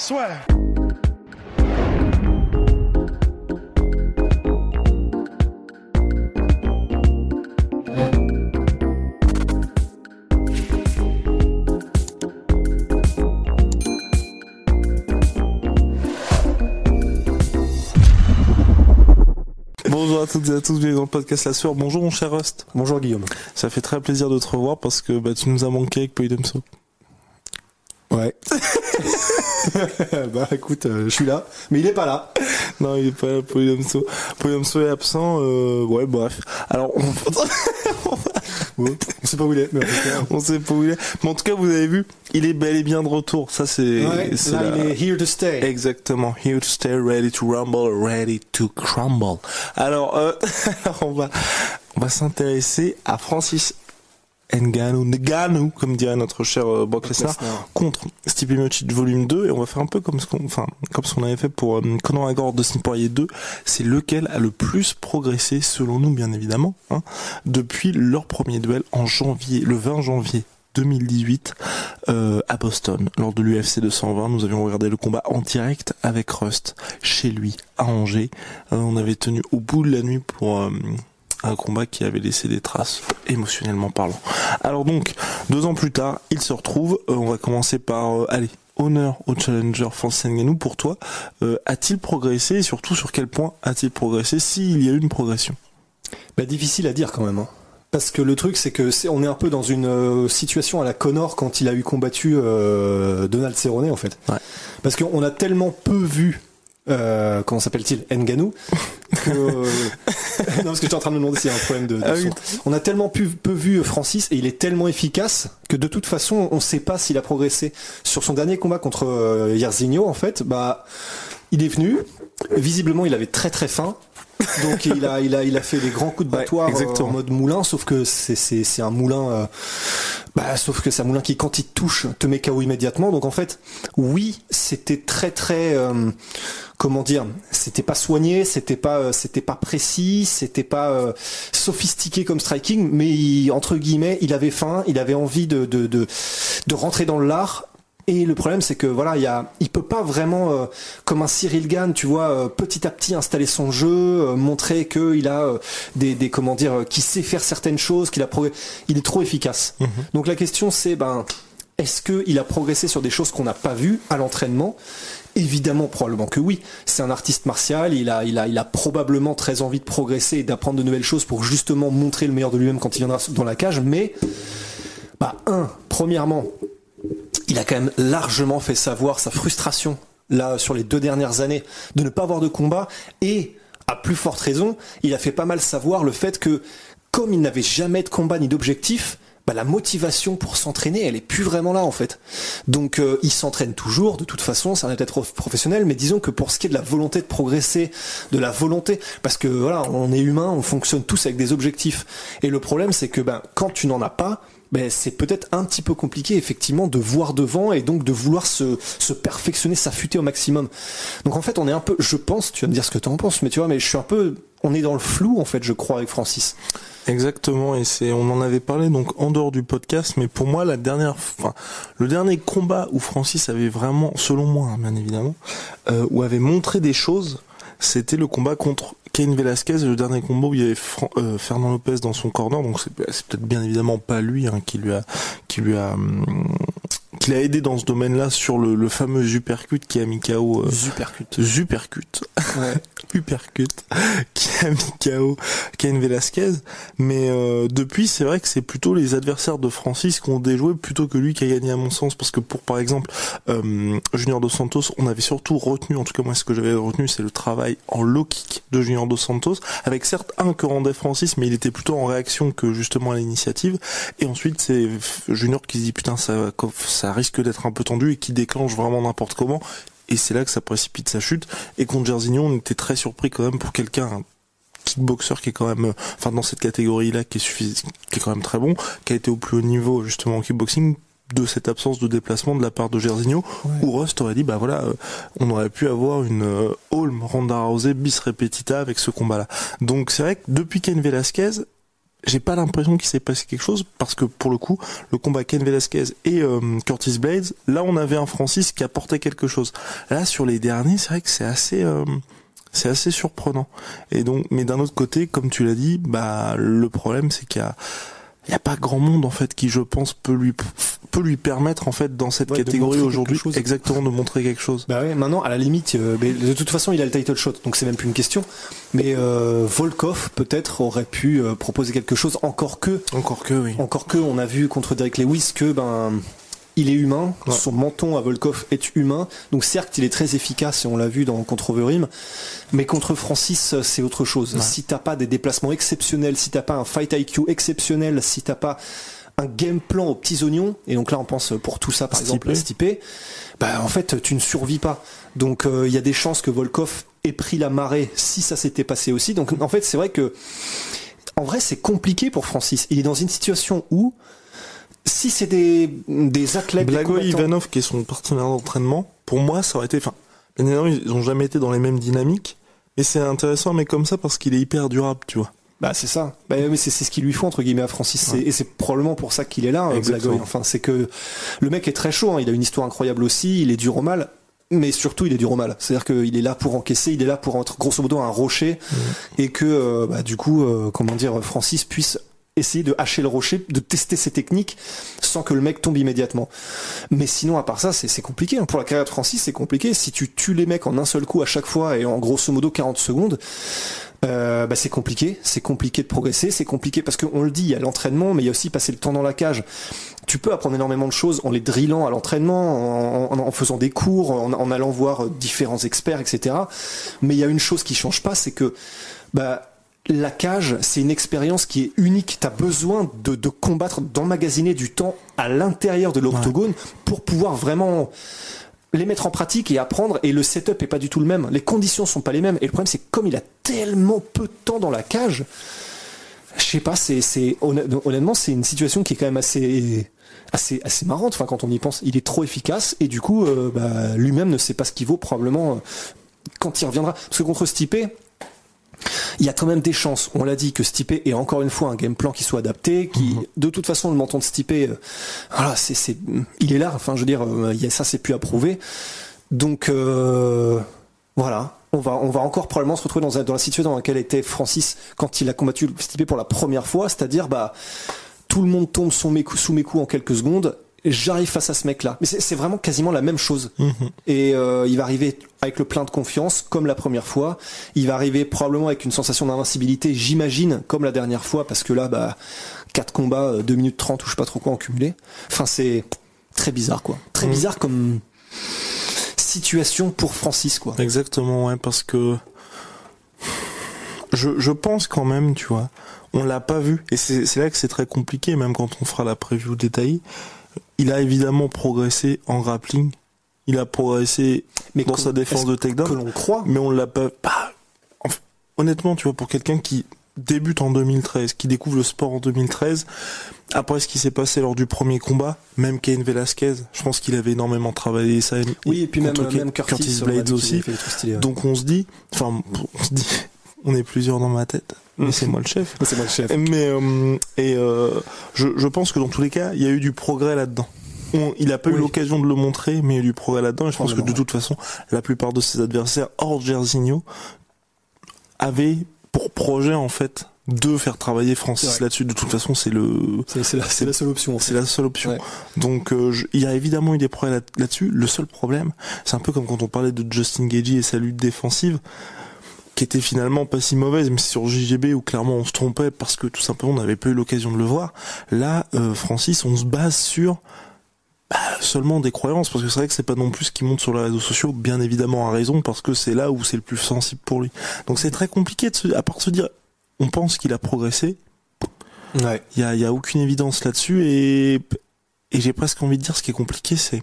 Soit. Bonjour à toutes et à tous, bienvenue dans le podcast La Sueur. Bonjour mon cher Rust. Bonjour Guillaume. Ça fait très plaisir de te revoir parce que bah, tu nous as manqué avec Polydemso. Ouais. bah écoute, euh, je suis là, mais il est pas là. Non, il est pas là, Polydemso. Polydemso est absent, euh, ouais, bref. Alors, on... Ouais, on sait pas où il est. Mais en tout cas, on sait pas où il est. Mais en tout cas, vous avez vu, il est bel et bien de retour. Ça, c'est... ouais, là, la- il est here to stay. Exactement. Here to stay, ready to rumble, ready to crumble. Alors, euh, alors on va, on va s'intéresser à Francis Ngannou, Ngannou, comme dirait notre cher euh, Brock Lesnar, Lesnar. contre Stipe Miocic volume 2 et on va faire un peu comme ce qu'on, enfin, comme ce qu'on avait fait pour euh, Conor McGregor de Poirier 2. C'est lequel a le plus progressé, selon nous, bien évidemment, hein, depuis leur premier duel en janvier, le 20 janvier 2018 euh, à Boston lors de l'UFC 220 nous avions regardé le combat en direct avec Rust chez lui à Angers Euh, on avait tenu au bout de la nuit pour euh, un combat qui avait laissé des traces émotionnellement parlant alors donc deux ans plus tard il se retrouve Euh, on va commencer par euh, allez honneur au challenger Francis Ngannou pour toi euh, a-t-il progressé et surtout sur quel point a-t-il progressé s'il y a eu une progression? Bah difficile à dire quand même. hein. Parce que le truc, c'est que c'est, on est un peu dans une situation à la Connor quand il a eu combattu Donald Cerrone en fait. Ouais. Parce qu'on a tellement peu vu. Euh, comment s'appelle-t-il? Nganou que non parce que j'étais en train de me demander s'il y a un problème de, de Ah oui. on a tellement peu vu Francis et il est tellement efficace que de toute façon on sait pas s'il a progressé. Sur son dernier combat contre euh, Jairzinho en fait bah il est venu. Visiblement il avait très très faim donc il a il a il a fait des grands coups de battoir euh, en mode moulin sauf que c'est c'est c'est un moulin euh, bah sauf que c'est un moulin qui quand il te touche te met KO immédiatement. Donc en fait oui c'était très très euh, comment dire c'était pas soigné c'était pas euh, c'était pas précis c'était pas euh, sophistiqué comme striking mais il- entre guillemets il avait faim il avait envie de de de, de rentrer dans l'art et le problème, c'est que voilà, il y a, il peut pas vraiment, euh, comme un Cyril Gann, tu vois, euh, petit à petit installer son jeu, euh, montrer que il a euh, des, des, comment dire, euh, qu'il sait faire certaines choses, qu'il a progr- il est trop efficace. Donc la question, c'est ben, est-ce que il a progressé sur des choses qu'on n'a pas vues à l'entraînement? Évidemment, probablement que oui. C'est un artiste martial. Il a, il a, il a probablement très envie de progresser et d'apprendre de nouvelles choses pour justement montrer le meilleur de lui-même quand il viendra dans la cage. Mais, bah, un, premièrement, il a quand même largement fait savoir sa frustration là sur les deux dernières années de ne pas avoir de combat. Et à plus forte raison, il a fait pas mal savoir le fait que comme il n'avait jamais de combat ni d'objectif, la motivation pour s'entraîner, elle est plus vraiment là en fait. Donc euh, il s'entraîne toujours, de toute façon, c'est un prof- professionnel, mais disons que pour ce qui est de la volonté de progresser, de la volonté, parce que voilà, on est humain, on fonctionne tous avec des objectifs. Et le problème, c'est que ben quand tu n'en as pas, ben, c'est peut-être un petit peu compliqué effectivement de voir devant et donc de vouloir se, se perfectionner, s'affûter au maximum. Donc en fait on est un peu, je pense, tu vas me dire ce que tu en penses, mais tu vois, mais je suis un peu, on est dans le flou en fait, je crois avec Francis. Exactement, et c'est, on en avait parlé donc en dehors du podcast, mais pour moi la dernière, enfin, le dernier combat où Francis avait vraiment, selon moi, hein, bien évidemment, euh, où avait montré des choses, c'était le combat contre Cain Velasquez, le dernier combat où il y avait euh, Fernand Lopez dans son corner, donc c'est peut-être bien évidemment pas lui hein, qui lui a, qui lui a, hum, qui l'a aidé dans ce domaine-là sur le, le fameux Supercut qui a mis KO. euh, Supercut. Supercut. Ouais. Supercut qui a mis KO Cain Velasquez mais euh, depuis c'est vrai que c'est plutôt les adversaires de Francis qui ont déjoué plutôt que lui qui a gagné à mon sens parce que pour par exemple euh, Junior Dos Santos on avait surtout retenu en tout cas moi ce que j'avais retenu c'est le travail en low kick de Junior Dos Santos avec certes un que rendait Francis mais il était plutôt en réaction que justement à l'initiative et ensuite c'est Junior qui se dit putain ça, ça risque d'être un peu tendu et qui déclenche vraiment n'importe comment. Et c'est là que ça précipite sa chute. Et contre Jairzinho, on était très surpris quand même pour quelqu'un, un kickboxer qui est quand même, enfin dans cette catégorie-là, qui est suffisant, qui est quand même très bon, qui a été au plus haut niveau justement en kickboxing, de cette absence de déplacement de la part de Gersigno, où Rust aurait dit bah voilà, euh, on aurait pu avoir une euh, Holm Ronda Rousey bis repetita avec ce combat-là. Donc c'est vrai que depuis Ken Velasquez, j'ai pas l'impression qu'il s'est passé quelque chose parce que pour le coup, le combat Ken Velasquez et euh, Curtis Blades, là on avait un Francis qui apportait quelque chose. Là sur les derniers, c'est vrai que c'est assez c'est assez surprenant. Et donc mais d'un autre côté, comme tu l'as dit, bah le problème c'est qu'il y a il n'y a pas grand monde en fait qui je pense peut lui peut lui permettre en fait dans cette catégorie aujourd'hui exactement de montrer quelque chose. Bah ouais, maintenant à la limite euh, de toute façon il a le title shot donc c'est même plus une question mais euh, Volkov peut-être aurait pu euh, proposer quelque chose encore que encore que oui. Encore que on a vu contre Derek Lewis que ben il est humain, son menton à Volkov est humain, donc certes il est très efficace et on l'a vu dans contre Overeem, mais contre Francis c'est autre chose. Si t'as pas des déplacements exceptionnels, si t'as pas un fight IQ exceptionnel, si t'as pas un game plan aux petits oignons, et donc là on pense pour tout ça par exemple à Stipe, bah en fait tu ne survis pas. Donc euh, il y a des chances que Volkov ait pris la marée si ça s'était passé aussi. Donc en fait c'est vrai que en vrai c'est compliqué pour Francis. Il est dans une situation où si c'est des, des athlètes. Blago Ivanov, qui est son partenaire d'entraînement, pour moi, ça aurait été. Enfin, bien évidemment, ils ont jamais été dans les mêmes dynamiques, mais c'est intéressant, mais comme ça, parce qu'il est hyper durable, tu vois. Bah c'est ça. Bah, mais c'est ce qu'il lui faut entre guillemets à Francis. Et c'est probablement pour ça qu'il est là, hein, Blagoy. Enfin, c'est que le mec est très chaud. Hein. Il a une histoire incroyable aussi. Il est dur au mal. Mais surtout, il est dur au mal. C'est-à-dire qu'il est là pour encaisser, il est là pour être grosso modo un rocher, et que euh, bah, du coup, euh, comment dire, Francis puisse essayer de hacher le rocher, de tester ses techniques sans que le mec tombe immédiatement. Mais sinon, à part ça, c'est compliqué. Hein. Pour la carrière de Francis, c'est compliqué. Si tu tues les mecs en un seul coup à chaque fois et en grosso modo 40 secondes, euh, bah c'est compliqué, c'est compliqué de progresser, c'est compliqué parce qu'on le dit, il y a l'entraînement, mais il y a aussi passer le temps dans la cage. Tu peux apprendre énormément de choses en les drillant à l'entraînement, en, faisant des cours, en, allant voir différents experts, etc. Mais il y a une chose qui change pas, c'est que bah la cage, c'est une expérience qui est unique. Tu as besoin de, combattre, d'emmagasiner du temps à l'intérieur de l'octogone pour pouvoir vraiment les mettre en pratique et apprendre. Et le setup est pas du tout le même. Les conditions sont pas les mêmes. Et le problème, c'est comme il a tellement peu de temps dans la cage, je sais pas, c'est, honnêtement, c'est une situation qui est quand même assez, assez, assez marrante. Enfin, quand on y pense, il est trop efficace et du coup, euh, bah, lui-même ne sait pas ce qu'il vaut probablement euh, quand il reviendra. Parce que contre Stipe, il y a quand même des chances. On l'a dit que Stipe est encore une fois un game plan qui soit adapté, qui mhm. de toute façon le menton de Stipe, euh, voilà, c'est, c'est, il est là. Enfin, je veux dire, euh, il y a, ça c'est plus à prouver. Donc euh, voilà, on va, on va encore probablement se retrouver dans, dans la situation dans laquelle était Francis quand il a combattu Stipe pour la première fois, c'est-à-dire bah tout le monde tombe sous mes coups, sous mes coups en quelques secondes j'arrive face à ce mec-là. Mais c'est vraiment quasiment la même chose. Mhm. Et euh, il va arriver avec le plein de confiance, comme la première fois. Il va arriver probablement avec une sensation d'invincibilité, j'imagine, comme la dernière fois, parce que là, bah, 4 combats, 2 euh, minutes 30 ou je sais pas trop quoi en cumulé. Enfin, c'est très bizarre, quoi. Très mhm. bizarre comme situation pour Francis, quoi. Exactement, ouais, parce que je, je pense quand même, tu vois, on l'a pas vu. Et c'est là que c'est très compliqué, même quand on fera la preview détaillée il a évidemment progressé en grappling. Il a progressé mais dans sa défense de takedown. Que l'on croit. Mais on l'a pas. honnêtement, tu vois, pour quelqu'un qui débute en 2013, qui découvre le sport en 2013, après ce qui s'est passé lors du premier combat, même Cain Velasquez, je pense qu'il avait énormément travaillé ça. Oui, et puis même, même Curtis, Blades aussi. Donc on se dit, enfin, on se dit, on est plusieurs dans ma tête mais c'est moi le chef. C'est moi le chef. Mais euh, et euh, je, je pense que dans tous les cas, il y a eu du progrès là-dedans. il a pas eu l'occasion de le montrer, mais il y a eu du progrès là-dedans. Et je pense que de toute façon, la plupart de ses adversaires, hors Jerzinho, avaient pour projet en fait de faire travailler Francis là-dessus. De toute façon, c'est le c'est la, la, seule option. C'est la seule option. Donc euh, il y a évidemment eu des progrès là-dessus. le seul problème, c'est un peu comme quand on parlait de Justin Gagey et sa lutte défensive qui était finalement pas si mauvaise, mais sur JGB où clairement on se trompait parce que tout simplement on n'avait pas eu l'occasion de le voir. Là, euh, Francis, on se base sur bah, seulement des croyances parce que c'est vrai que c'est pas non plus ce qui monte sur les réseaux sociaux, bien évidemment à raison parce que c'est là où c'est le plus sensible pour lui. Donc c'est très compliqué de se, à part de se dire, on pense qu'il a progressé. Il y a, y a aucune évidence là-dessus et et j'ai presque envie de dire ce qui est compliqué, c'est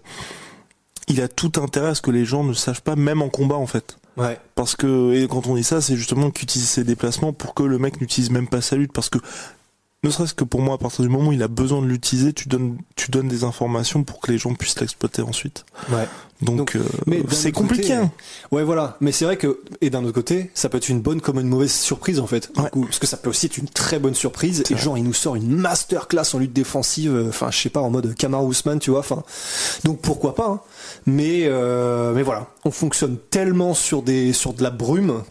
il a tout intérêt à ce que les gens ne sachent pas, même en combat en fait. Ouais. Parce que et quand on dit ça, c'est justement qu'utiliser ses déplacements pour que le mec n'utilise même pas sa lutte, parce que ne serait-ce que pour moi, à partir du moment où il a besoin de l'utiliser, tu donnes, tu donnes des informations pour que les gens puissent l'exploiter ensuite. Ouais. Donc, euh, c'est compliqué. côté, hein. Ouais, voilà. Mais c'est vrai que, et d'un autre côté, ça peut être une bonne comme une mauvaise surprise, en fait. Ouais. coup, parce que ça peut aussi être une très bonne surprise. Et vrai. genre, il nous sort une masterclass en lutte défensive, euh, enfin, je sais pas, en mode Kamar Ousmane, tu vois, enfin. Donc, pourquoi pas, hein. Mais, euh, mais voilà. On fonctionne tellement sur des, sur de la brume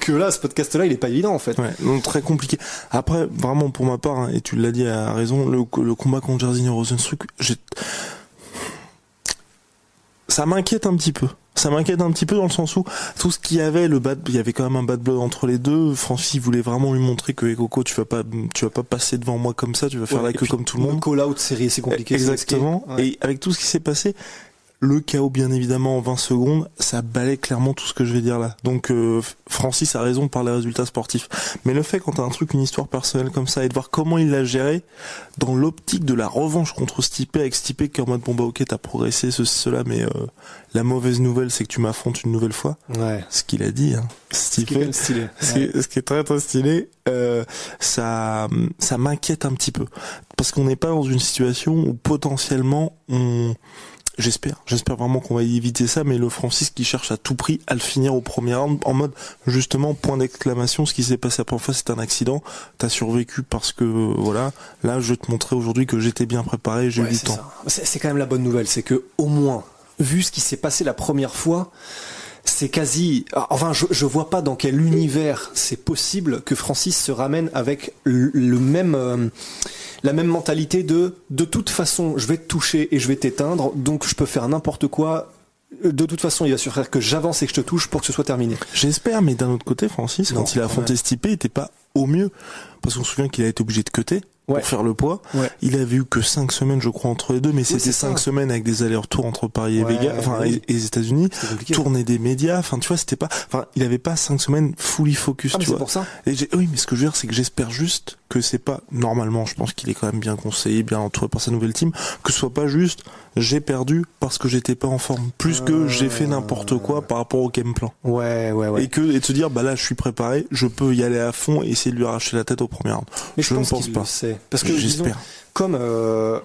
que là, ce podcast-là, il est pas évident, en fait. Ouais, donc très compliqué. Après, vraiment pour ma part, hein, et tu l'as dit à raison, le, le combat contre Jairzinho Rosenstruck, j'ai... ça m'inquiète un petit peu. Ça m'inquiète un petit peu dans le sens où tout ce qu'il y avait, le bad, il y avait quand même un bad blood entre les deux. Francis voulait vraiment lui montrer que hey, Coco, tu vas pas, tu vas pas passer devant moi comme ça, tu vas faire Ouais, la queue comme tout le monde. Call-out série, c'est compliqué. Exactement. Ouais. Et avec tout ce qui s'est passé, le chaos, bien évidemment, en 20 secondes, ça balaye clairement tout ce que je vais dire là. Donc, euh, Francis a raison par les résultats sportifs. Mais le fait, quand t'as un truc, une histoire personnelle comme ça, et de voir comment il l'a géré, dans l'optique de la revanche contre Stipe, avec Stipe qui est en mode, bon bah ok, t'as progressé, ceci, cela, mais euh, la mauvaise nouvelle, c'est que tu m'affrontes une nouvelle fois. Ouais. Ce qu'il a dit, hein. Ce Stipe. qui est quand même stylé. Ce qui, est, ce qui est très très stylé, euh, ça, ça m'inquiète un petit peu parce qu'on n'est pas dans une situation où potentiellement on, j'espère, j'espère vraiment qu'on va éviter ça, mais le Francis qui cherche à tout prix à le finir au premier round en mode justement point d'exclamation, ce qui s'est passé la première fois c'est un accident, t'as survécu parce que voilà, là je vais te montrer aujourd'hui que j'étais bien préparé, j'ai eu du temps. c'est quand même la bonne nouvelle, c'est que au moins, vu ce qui s'est passé la première fois, c'est quasi. Enfin, je, je vois pas dans quel univers c'est possible que Francis se ramène avec le, le même. euh, la même mentalité de de toute façon je vais te toucher et je vais t'éteindre donc je peux faire n'importe quoi de toute façon il va suffire que j'avance et que je te touche pour que ce soit terminé J'espère, mais d'un autre côté, Francis, Non, quand il a affronté. Stipe, il était pas au mieux. Parce qu'on se souvient qu'il a été obligé de cutter Ouais. pour faire le poids. Ouais. Il avait eu que 5 semaines, je crois, entre les deux, mais c'était ça. 5 semaines avec des allers-retours entre Paris et Ouais, Vegas, enfin, oui. et, et les États-Unis. Tourner des médias, enfin, tu vois, c'était pas, enfin, il avait pas 5 semaines fully focus, ah, tu c'est vois. pour ça Et j'ai- oui, mais ce que je veux dire, c'est que j'espère juste que c'est pas, normalement, je pense qu'il est quand même bien conseillé, bien entouré par sa nouvelle team, que ce soit pas juste, j'ai perdu parce que j'étais pas en forme, plus que j'ai fait n'importe quoi par rapport au game plan. ouais ouais ouais Et que, et de se dire, bah là, je suis préparé, je peux y aller à fond et essayer de lui arracher la tête au premier round. mais je je, ne pense, pense qu'il pas. sait parce que J'espère. comme euh,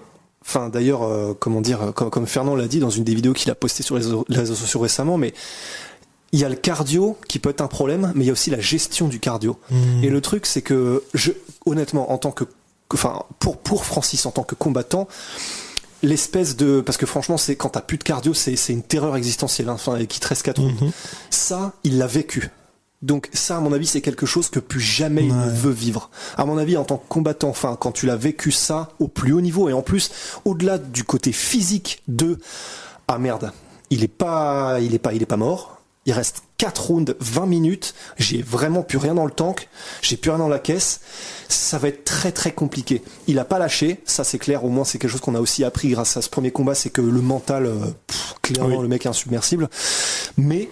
enfin d'ailleurs euh, comment dire euh, comme, comme Fernand l'a dit dans une des vidéos qu'il a postées sur les, réseaux- les réseaux sociaux récemment mais il y a le cardio qui peut être un problème mais il y a aussi la gestion du cardio Mmh. et le truc c'est que je honnêtement en tant que enfin pour pour Francis en tant que combattant l'espèce de parce que franchement c'est quand t'as plus de cardio c'est c'est une terreur existentielle hein, enfin et qui te reste quatre. Mhm. ça il l'a vécu donc ça, à mon avis, c'est quelque chose que plus jamais il ne veut vivre. À mon avis, en tant que combattant, enfin, quand tu l'as vécu ça au plus haut niveau, et en plus, au-delà du côté physique de ah merde, il est pas, il est pas, il est pas mort. Il reste 4 rounds, 20 minutes. J'ai vraiment plus rien dans le tank. J'ai plus rien dans la caisse. Ça va être très très compliqué. Il a pas lâché, ça c'est clair. Au moins c'est quelque chose qu'on a aussi appris grâce à ce premier combat, c'est que le mental, euh, pff, clairement Oui. le mec est insubmersible. Mais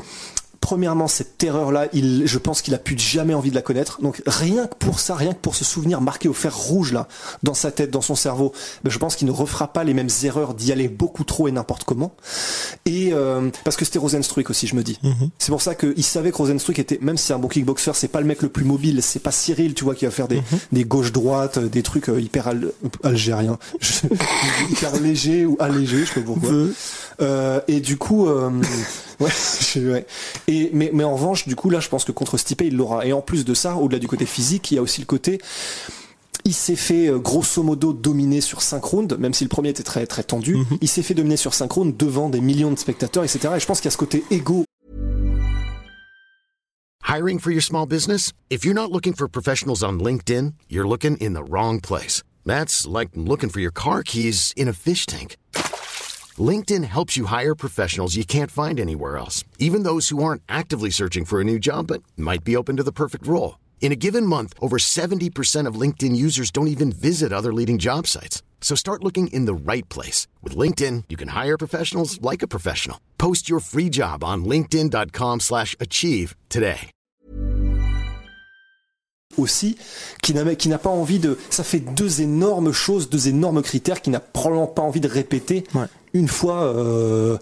premièrement, cette terreur-là, il, je pense qu'il a plus jamais envie de la connaître. Donc rien que pour ça, rien que pour ce souvenir marqué au fer rouge là, dans sa tête, dans son cerveau, ben, je pense qu'il ne refera pas les mêmes erreurs d'y aller beaucoup trop et n'importe comment. Et euh, parce que c'était Rosenstruck aussi, je me dis. Mhm. C'est pour ça qu'il savait que Rosenstruck était, même si c'est un bon kickboxer, c'est pas le mec le plus mobile, c'est pas Cyril, tu vois, qui va faire des, des gauches-droites, des trucs euh, hyper al- algériens, hyper légers ou allégés, je sais pas pourquoi. Euh, et du coup, euh, ouais, je- ouais. Et mais mais en revanche, du coup là, je pense que contre Stipe, il l'aura. Et en plus de ça, au-delà du côté physique, il y a aussi le côté. Il s'est fait euh, grosso modo dominer sur 5 rounds, même si le premier était très très tendu. Mhm. Il s'est fait dominer sur 5 rounds devant des millions de spectateurs, etc. Et je pense qu'il y a ce côté égo Hiring for your small business? If you're not looking for professionals on LinkedIn, you're looking in the wrong place. That's like looking for your car keys in a fish tank. LinkedIn helps you hire professionals you can't find anywhere else, even those who aren't actively searching for a new job but might be open to the perfect role. In a given month, over 70% of LinkedIn users don't even visit other leading job sites. So start looking in the right place. With LinkedIn, you can hire professionals like a professional. Post your free job on linkedin.com slash achieve today. aussi, qui n'a qui n'a pas envie de. Ça fait deux énormes choses, deux énormes critères qui n'a probablement pas envie de répéter une fois euh,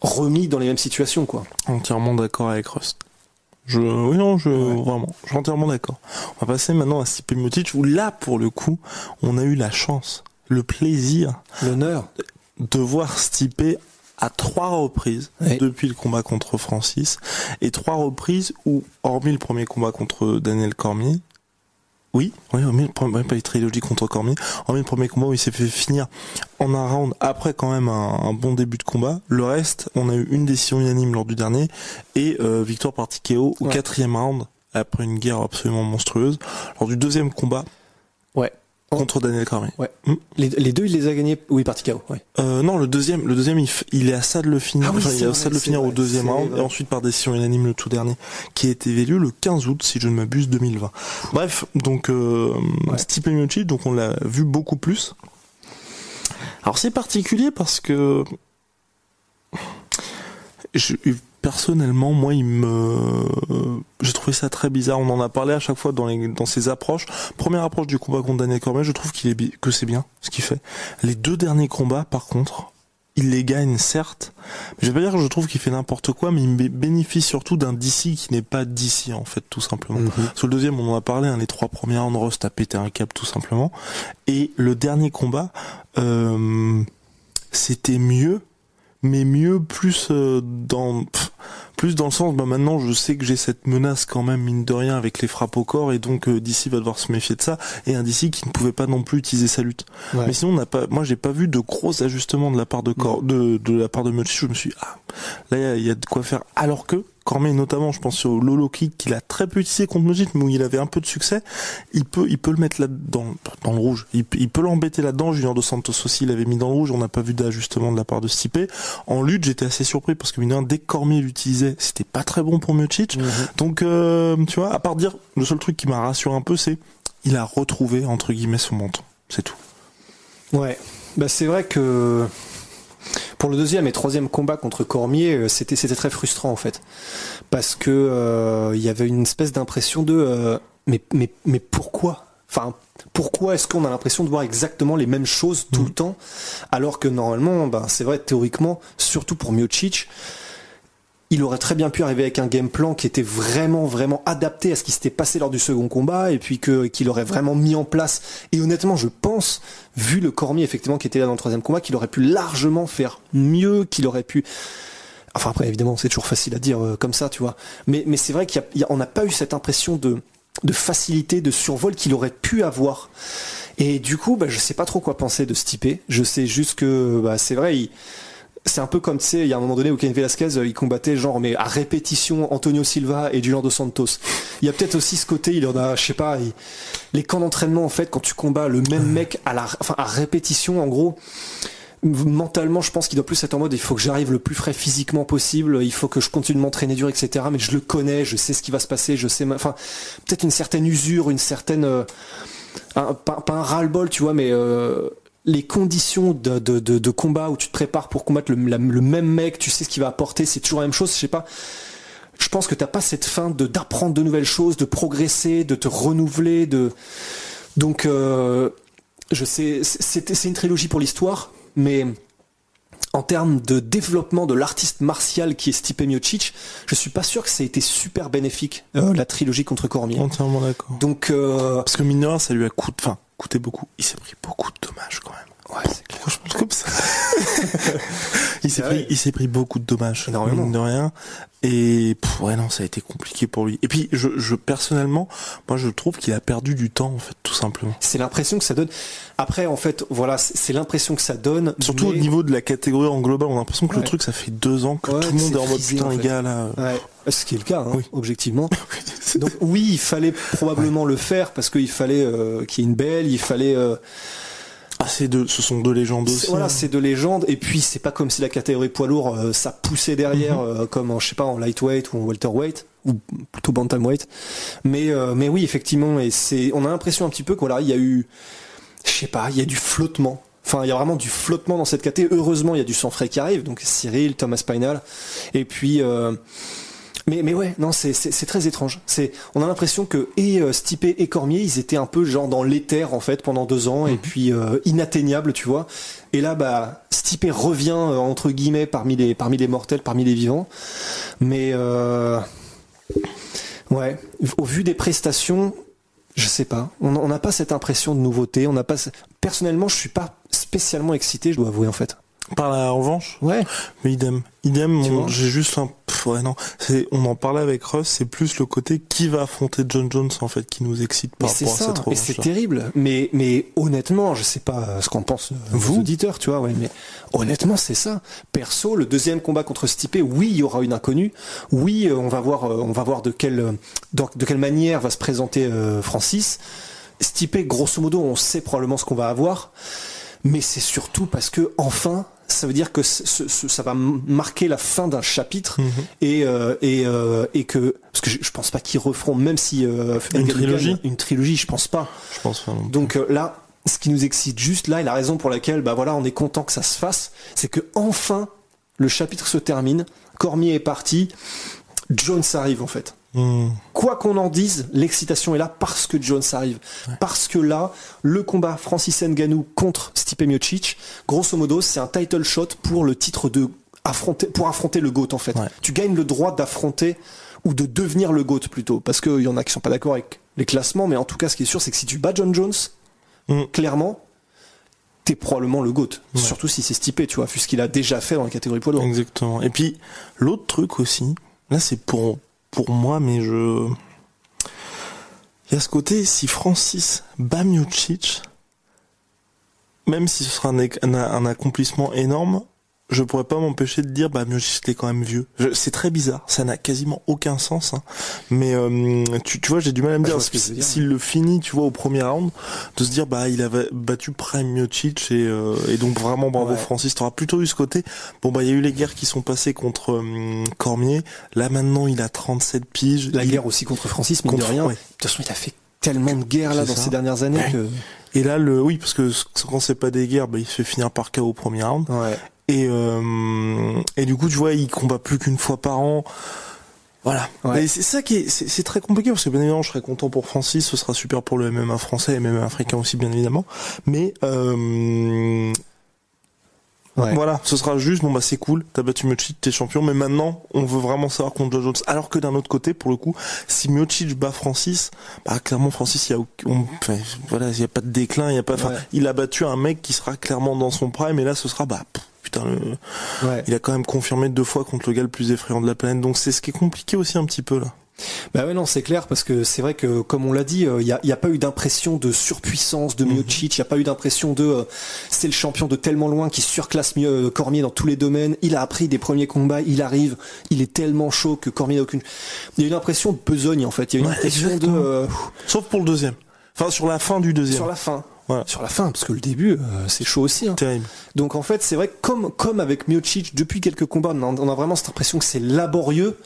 remis dans les mêmes situations, quoi. Entièrement d'accord avec Rust. Je, oui, non, je, vraiment, je suis entièrement d'accord. On va passer maintenant à Stipe Miocic, où là, pour le coup, on a eu la chance, le plaisir, l'honneur de voir Stipe à trois reprises depuis le combat contre Francis et trois reprises où, hormis le premier combat contre Daniel Cormier, oui, oui, pas les trilogie contre Cormier. En le premier combat où il s'est fait finir en un round après quand même un, bon début de combat. Le reste, on a eu une décision unanime lors du dernier et euh, victoire par TKO au quatrième round après une guerre absolument monstrueuse. Lors du deuxième combat. Contre Daniel Cormier. Ouais. Hmm. Les, deux, il les a gagnés. Oui, parti KO. Ouais. Euh, non, le deuxième, le deuxième, il, est à ça de le finir. Ah il est à ça de le finir au deuxième round et ensuite par décision unanime le tout dernier, qui a été évalué le 15 août, si je ne m'abuse, 2020. Bref, donc euh, Stipe Miocic, donc on l'a vu beaucoup plus. Alors c'est particulier parce que je, personnellement, moi, il me, j'ai trouvé ça très bizarre. On en a parlé à chaque fois dans les, dans ses approches. Première approche du combat contre Daniel Cormier, je trouve qu'il est, que c'est bien ce qu'il fait. Les deux derniers combats, par contre, il les gagne certes, mais je vais pas dire que je trouve qu'il fait n'importe quoi, mais il bénéficie surtout d'un DC qui n'est pas DC en fait tout simplement. Mhm. Sur le deuxième, on en a parlé, hein, les trois premières rounds, Rost a pété un câble tout simplement, et le dernier combat, euh, c'était mieux, mais mieux plus euh, dans plus dans le sens bah maintenant je sais que j'ai cette menace quand même mine de rien avec les frappes au corps et donc euh, DC va devoir se méfier de ça et un DC qui ne pouvait pas non plus utiliser sa lutte. Mais sinon on n'a pas moi j'ai pas vu de gros ajustements de la part de corps de, de la part de je me suis ah là il y, y, a de quoi faire. Alors que Cormier notamment, je pense au Lolo Kick qu'il a très peu utilisé contre Mojit, mais où il avait un peu de succès, il peut, il peut le mettre là dans, dans le rouge. Il, peut l'embêter là-dedans. Junior dos Santos aussi, il avait mis dans le rouge. On n'a pas vu d'ajustement de la part de Stipe. En lutte, j'étais assez surpris parce que dès que Cormier l'utilisait, c'était pas très bon pour Miocic. Mhm. Donc, euh, tu vois, à part dire, le seul truc qui m'a rassuré un peu, c'est il a retrouvé entre guillemets son menton. C'est tout. Ouais. Bah c'est vrai que pour le deuxième et troisième combat contre Cormier, euh, c'était c'était très frustrant en fait, parce que euh, il y avait une espèce d'impression de euh, mais mais mais pourquoi? Enfin, pourquoi est-ce qu'on a l'impression de voir exactement les mêmes choses tout le mmh. temps, alors que normalement, ben, c'est vrai théoriquement, surtout pour Miocic, il aurait très bien pu arriver avec un game plan qui était vraiment vraiment adapté à ce qui s'était passé lors du second combat et puis que qu'il aurait vraiment mis en place. Et honnêtement je pense vu le Cormier effectivement qui était là dans le troisième combat qu'il aurait pu largement faire mieux qu'il aurait pu enfin après évidemment c'est toujours facile à dire euh, comme ça tu vois. Mais mais c'est vrai qu'on n'a pas eu cette impression de de facilité de survol qu'il aurait pu avoir. Et du coup bah, je sais pas trop quoi penser de ce type je sais juste que bah, c'est vrai il c'est un peu comme tu sais, il y a un moment donné où Ken Velasquez euh, il combattait genre mais à répétition Antonio Silva et Julian dos Santos. Il y a peut-être aussi ce côté, il y en a, je sais pas, les camps d'entraînement en fait quand tu combats le même mec à la, enfin à répétition en gros. Mentalement, je pense qu'il doit plus être en mode il faut que j'arrive le plus frais physiquement possible, il faut que je continue de m'entraîner dur, etc. Mais je le connais, je sais ce qui va se passer, je sais, enfin peut-être une certaine usure, une certaine euh, pas, un ras-le-bol, tu vois, mais euh, les conditions de, de, de, combat où tu te prépares pour combattre le, le même mec, tu sais ce qu'il va apporter, c'est toujours la même chose, je sais pas. Je pense que t'as pas cette fin de d'apprendre de nouvelles choses, de progresser, de te renouveler, de donc euh, je sais c'est une trilogie pour l'histoire, mais en termes de développement de l'artiste martial qui est Stipe Miocic, je suis pas sûr que ça ait été super bénéfique euh, la trilogie contre Cormier. Entièrement d'accord. Donc euh... parce que mineur ça lui a coûté, enfin coûté beaucoup. Il s'est pris beaucoup de dommages quand même. Ouais, c'est clair. Comme ça. il s'est pris, il s'est pris beaucoup de dommages. Énormément. De rien. Et, pff, ouais, non, ça a été compliqué pour lui. Et puis, je, je personnellement, moi, je trouve qu'il a perdu du temps, en fait, tout simplement. C'est l'impression que ça donne. Après, en fait, voilà, c'est l'impression que ça donne. Surtout au niveau de la catégorie en global, on a l'impression que le truc, ça fait deux ans que tout le monde est en mode putain, les gars, là. Ouais. Ce qui est le cas, hein, objectivement. Donc, oui, il fallait probablement le faire parce qu'il fallait euh, qu'il y ait une belle, il fallait. Euh, ah, c'est deux, ce sont deux légendes aussi. Voilà, hein. c'est deux légendes. Et puis, c'est pas comme si la catégorie poids lourd, euh, ça poussait derrière, mhm. euh, comme en, je sais pas, en lightweight ou en welterweight, ou plutôt bantamweight. Mais, euh, mais oui, effectivement, et c'est, on a l'impression un petit peu qu'il il y a eu, je sais pas, il y a du flottement. Enfin, il y a vraiment du flottement dans cette catégorie. Heureusement, il y a du sang frais qui arrive. Donc, Cyril, Thomas Spinal. Et puis, Mais, mais ouais, non, c'est, très étrange. C'est, on a l'impression que et euh, Stipe et Cormier, ils étaient un peu genre dans l'éther en fait pendant deux ans et mhm. puis euh, inatteignables, tu vois. Et là, bah, Stipe revient euh, entre guillemets parmi les parmi les mortels, parmi les vivants. Mais euh, ouais, au vu des prestations, je sais pas. On n'a pas cette impression de nouveauté. On n'a pas. Personnellement, je suis pas spécialement excité, je dois avouer en fait. Par la revanche? Ouais. Mais idem. Idem, j'ai juste un... ouais, non. On en parlait avec Russ, c'est plus le côté qui va affronter John Jones, en fait, qui nous excite par rapport à cette revanche. Mais c'est terrible. Mais, mais honnêtement, je sais pas ce qu'en pensent euh, vous, auditeurs, tu vois, ouais, mais honnêtement, c'est ça. Perso, le deuxième combat contre Stipe, oui, il y aura une inconnue. Oui, euh, on va voir, euh, on va voir de quelle, de quelle manière va se présenter Francis. Stipe, grosso modo, on sait probablement ce qu'on va avoir mais c'est surtout parce que enfin ça veut dire que ça va marquer la fin d'un chapitre mhm. et euh, et euh, et que parce que je, pense pas qu'ils referont même si euh, une trilogie? une trilogie je pense pas. Je pense pas donc là ce qui nous excite juste là et la raison pour laquelle bah voilà on est content que ça se fasse c'est que enfin le chapitre se termine. Cormier est parti. Jones arrive en fait Quoi qu'on en dise, l'excitation est là parce que Jones arrive. Parce que là, le combat Francis Ngannou contre Stipe Miocic, grosso modo, c'est un title shot pour le titre de affronter, pour affronter le GOAT en fait. Tu gagnes le droit d'affronter ou de devenir le GOAT plutôt. Parce qu'il y en a qui sont pas d'accord avec les classements, mais en tout cas, ce qui est sûr, c'est que si tu bats John Jones, hmm. clairement, t'es probablement le GOAT. Surtout si c'est Stipe, tu vois, vu ce qu'il a déjà fait dans la catégorie poids lourd. Exactement. Et puis, l'autre truc aussi, là, c'est pour pour moi, mais je. Il y a ce côté, si Francis bat même si ce sera un accomplissement énorme, je pourrais pas m'empêcher de dire bah Miocic est quand même vieux. C'est très bizarre, ça n'a quasiment aucun sens. Hein. Mais euh, tu, tu vois, j'ai du mal à me dire s'il le finit, tu vois, au premier round, de se dire bah il avait battu Prime Miocic et, euh, et donc vraiment bravo Francis. T'auras plutôt eu ce côté. Bon bah il y a eu les guerres qui sont passées contre euh, Cormier. Là maintenant il a 37 piges. La guerre aussi contre Francis, mais de rien. De toute façon il a fait tellement de guerres là dans ces dernières années que. Et là, le oui, parce que quand c'est pas des guerres, bah, il se fait finir par KO au premier round. Ouais. Et, euh, et du coup, tu vois, il combat plus qu'une fois par an. Voilà. C'est ça qui est, c'est très compliqué parce que bien évidemment, je serais content pour Francis, ce sera super pour le MMA français et MMA africain aussi, bien évidemment. Mais euh, voilà, ce sera juste bon bah c'est cool, t'as battu Miocic, t'es champion, mais maintenant on veut vraiment savoir contre John Jones. Alors que d'un autre côté, pour le coup, si Miocic bat Francis, bah clairement Francis, il y a voilà, il y a pas de déclin, il y a pas, enfin, il a battu un mec qui sera clairement dans son prime, et là ce sera bah putain, il a quand même confirmé deux fois contre le gars le plus effrayant de la planète. Donc c'est ce qui est compliqué aussi un petit peu là. Bah ouais non c'est clair parce que c'est vrai que comme on l'a dit il euh, n'y a, a, pas eu d'impression de surpuissance de mhm. Miocic, il n'y a pas eu d'impression de euh, c'est le champion de tellement loin qui surclasse mieux euh, Cormier dans tous les domaines, il a appris des premiers combats, il arrive, il est tellement chaud que Cormier n'a aucune il y a une impression de besogne en fait, il y a une impression de sauf pour le deuxième. Enfin sur la fin du deuxième. Sur la fin sur la fin, parce que le début, euh, c'est chaud aussi. Hein. Terrible. Donc en fait, c'est vrai que comme, comme avec Miocic, depuis quelques combats, on a, vraiment cette impression que c'est laborieux.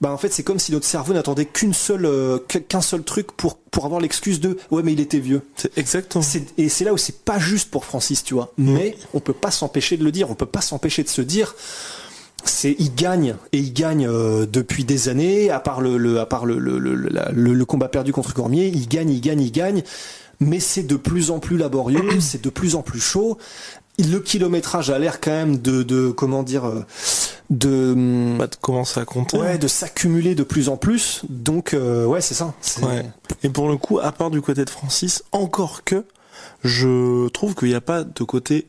Bah en fait, c'est comme si notre cerveau n'attendait qu'une seule, euh, qu'un seul truc pour pour avoir l'excuse de ouais mais il était vieux. C'est exactement. Et c'est là où c'est pas juste pour Francis, tu vois. Mm. Mais on peut pas s'empêcher de le dire. On peut pas s'empêcher de se dire c'est il gagne et il gagne euh, depuis des années à part le, le à part le le, le, le combat perdu contre Cormier il gagne il gagne il gagne mais c'est de plus en plus laborieux, c'est de plus en plus chaud. Le kilométrage a l'air quand même de, de comment dire, euh, de, bah, de commencer à compter. Ouais, de s'accumuler de plus en plus. Donc euh, ouais, c'est ça. Ouais. Et pour le coup, à part du côté de Francis, encore que je trouve qu'il n'y a pas de côté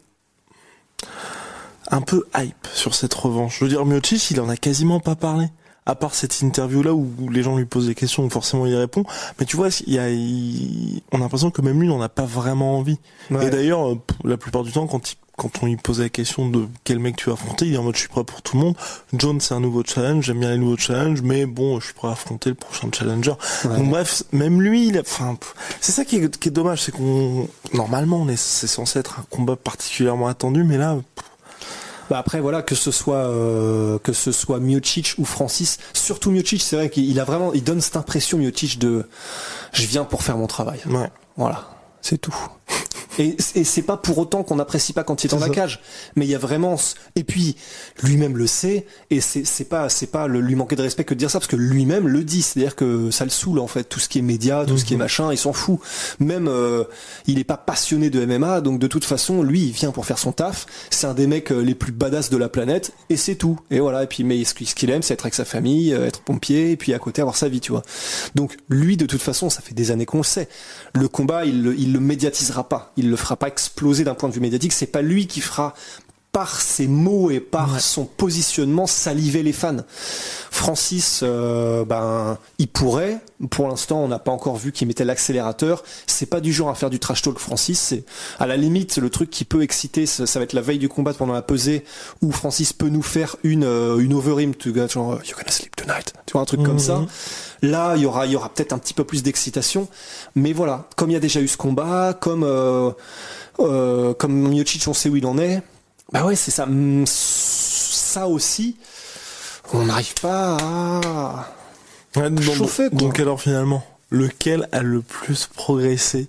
un peu hype sur cette revanche. Je veux dire, Miocic, il en a quasiment pas parlé à part cette interview là où les gens lui posent des questions, où forcément il répond. Mais tu vois, il y a, on a l'impression que même lui n'en a pas vraiment envie. Et d'ailleurs, euh, la plupart du temps, quand quand on lui pose la question de quel mec tu vas affronter, il est en mode je suis prêt pour tout le monde. John c'est un nouveau challenge, j'aime bien les nouveaux challenges, mais bon, je suis prêt à affronter le prochain challenger. Donc bref, même lui, il a, enfin, c'est ça qui est, qui est dommage, c'est qu'on normalement on est c'est censé être un combat particulièrement attendu, mais là. Bah après voilà que ce soit euh, que ce soit Miocic ou Francis, surtout Miocic, c'est vrai qu'il a vraiment il donne cette impression Miocic de je viens pour faire mon travail. Ouais. Voilà, c'est tout. Et, et c'est pas pour autant qu'on n'apprécie pas quand il est dans la cage. Mais il y a vraiment. Et puis lui-même le sait. Et c'est pas c'est pas le, lui manquer de respect que de dire ça parce que lui-même le dit. C'est-à-dire que ça le saoule en fait. Tout ce qui est média, tout ce qui est mhm. machin, il s'en fout. Même euh, il est pas passionné de MMA, donc de toute façon lui il vient pour faire son taf. C'est un des mecs euh, les plus badass de la planète et c'est tout. Et voilà. Et puis mais ce qu'il aime c'est être avec sa famille, euh, être pompier et puis à côté avoir sa vie, tu vois. Donc lui de toute façon ça fait des années qu'on le sait. Le combat il il le médiatisera pas. Il le fera pas exploser d'un point de vue médiatique. C'est pas lui qui fera par ses mots et par son positionnement saliver les fans. Francis, euh, ben, il pourrait. Pour l'instant, on n'a pas encore vu qu'il mettait l'accélérateur. C'est pas du genre à faire du trash talk, Francis. C'est à la limite le truc qui peut exciter. Ça, va être la veille du combat pendant la pesée où Francis peut nous faire une euh, une overim, tu genre you're gonna Tu vois un truc comme ça. Mhm. Là, il y aura il y aura peut-être un petit peu plus d'excitation. Mais voilà, comme il y a déjà eu ce combat, comme euh, euh comme Miocic, on sait où il en est. Bah ouais, c'est ça. Hum, ça aussi, on n'arrive pas à chauffer. Quoi. Donc alors finalement, lequel a le plus progressé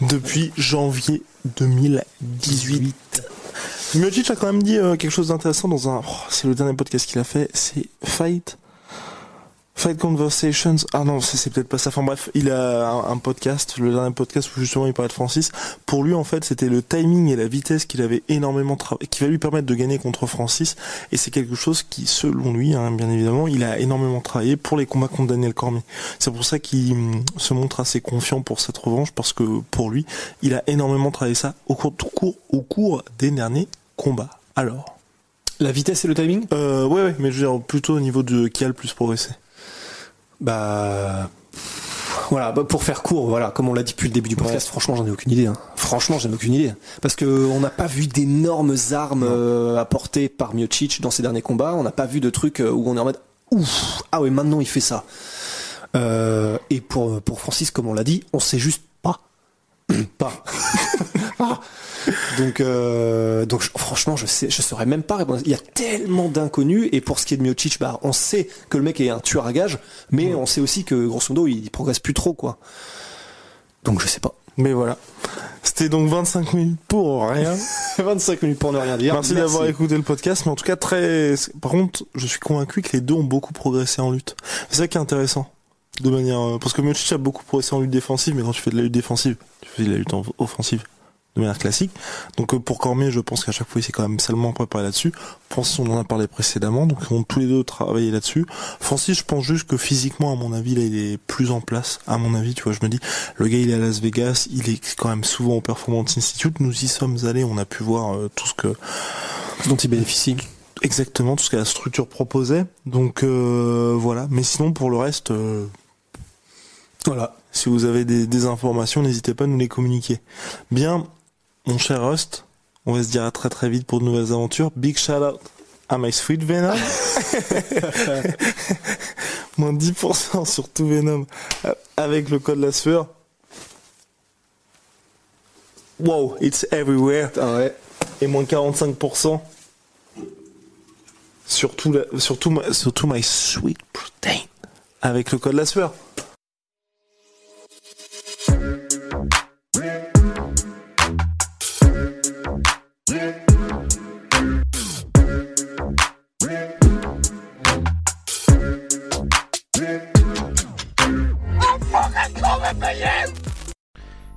depuis janvier 2018 Miocic a quand même dit euh, quelque chose d'intéressant dans un... Oh, c'est le dernier podcast qu'il a fait, c'est Fight Fight Conversations. Ah non, c'est peut-être pas ça. Enfin bref, il a un, podcast, le dernier podcast où justement il parlait de Francis. Pour lui, en fait, c'était le timing et la vitesse qu'il avait énormément travaillé, qui va lui permettre de gagner contre Francis. Et c'est quelque chose qui, selon lui, hein, bien évidemment, il a énormément travaillé pour les combats contre Daniel Cormier. C'est pour ça qu'il hum, se montre assez confiant pour cette revanche, parce que pour lui, il a énormément travaillé ça au cours, cours, au cours des derniers combats. Alors? La vitesse et le timing? Euh, ouais, ouais, mais je veux dire plutôt au niveau de qui a le plus progressé. Bah voilà, bah, pour faire court, voilà, comme on l'a dit depuis le début du podcast, franchement, j'en ai aucune idée. Hein. Franchement, j'en ai aucune idée, parce que on n'a pas vu d'énormes armes euh, apportées par Miocic dans ses derniers combats. On n'a pas vu de trucs euh, où on est en mode ouf, ah ouais, maintenant il fait ça. Euh, et pour pour Francis, comme on l'a dit, on sait juste pas, pas. Ah. Donc, euh, donc franchement, je sais, je saurais même pas répondre. Il y a tellement d'inconnus. Et pour ce qui est de Miocic, bah, on sait que le mec est un tueur à gage, mais on sait aussi que grosso modo, il progresse plus trop, quoi. Donc, je sais pas. Mais voilà. C'était donc 25 minutes pour rien. 25 minutes pour ne rien dire. Merci, d'avoir écouté le podcast, mais en tout cas très. Par contre, je suis convaincu que les deux ont beaucoup progressé en lutte. C'est ça qui est intéressant. De manière, euh, parce que Miocic a beaucoup progressé en lutte défensive, mais quand tu fais de la lutte défensive, tu fais de la lutte offensive de manière classique. Donc euh, pour Cormier, je pense qu'à chaque fois il s'est quand même seulement préparé là-dessus. Francis, on en a parlé précédemment, donc on tous les deux travaillé là-dessus. Francis, je pense juste que physiquement, à mon avis, là, il est plus en place. À mon avis, tu vois, je me dis, le gars, il est à Las Vegas, il est quand même souvent au Performance Institute. Nous y sommes allés, on a pu voir euh, tout ce que dont il bénéficie. Exactement, tout ce que la structure proposait. Donc euh, voilà. Mais sinon, pour le reste, voilà. Si vous avez des, des informations, n'hésitez pas à nous les communiquer. Bien, mon cher Rust, on va se dire à très très vite pour de nouvelles aventures. Big shout out à My Sweet Venom. Moins 10% sur tout Venom euh, avec le code la sueur. Wow, it's everywhere. Ah ouais. Et moins 45% sur tout, la, sur, tout my, sur tout My Sweet Protein avec le code la sueur.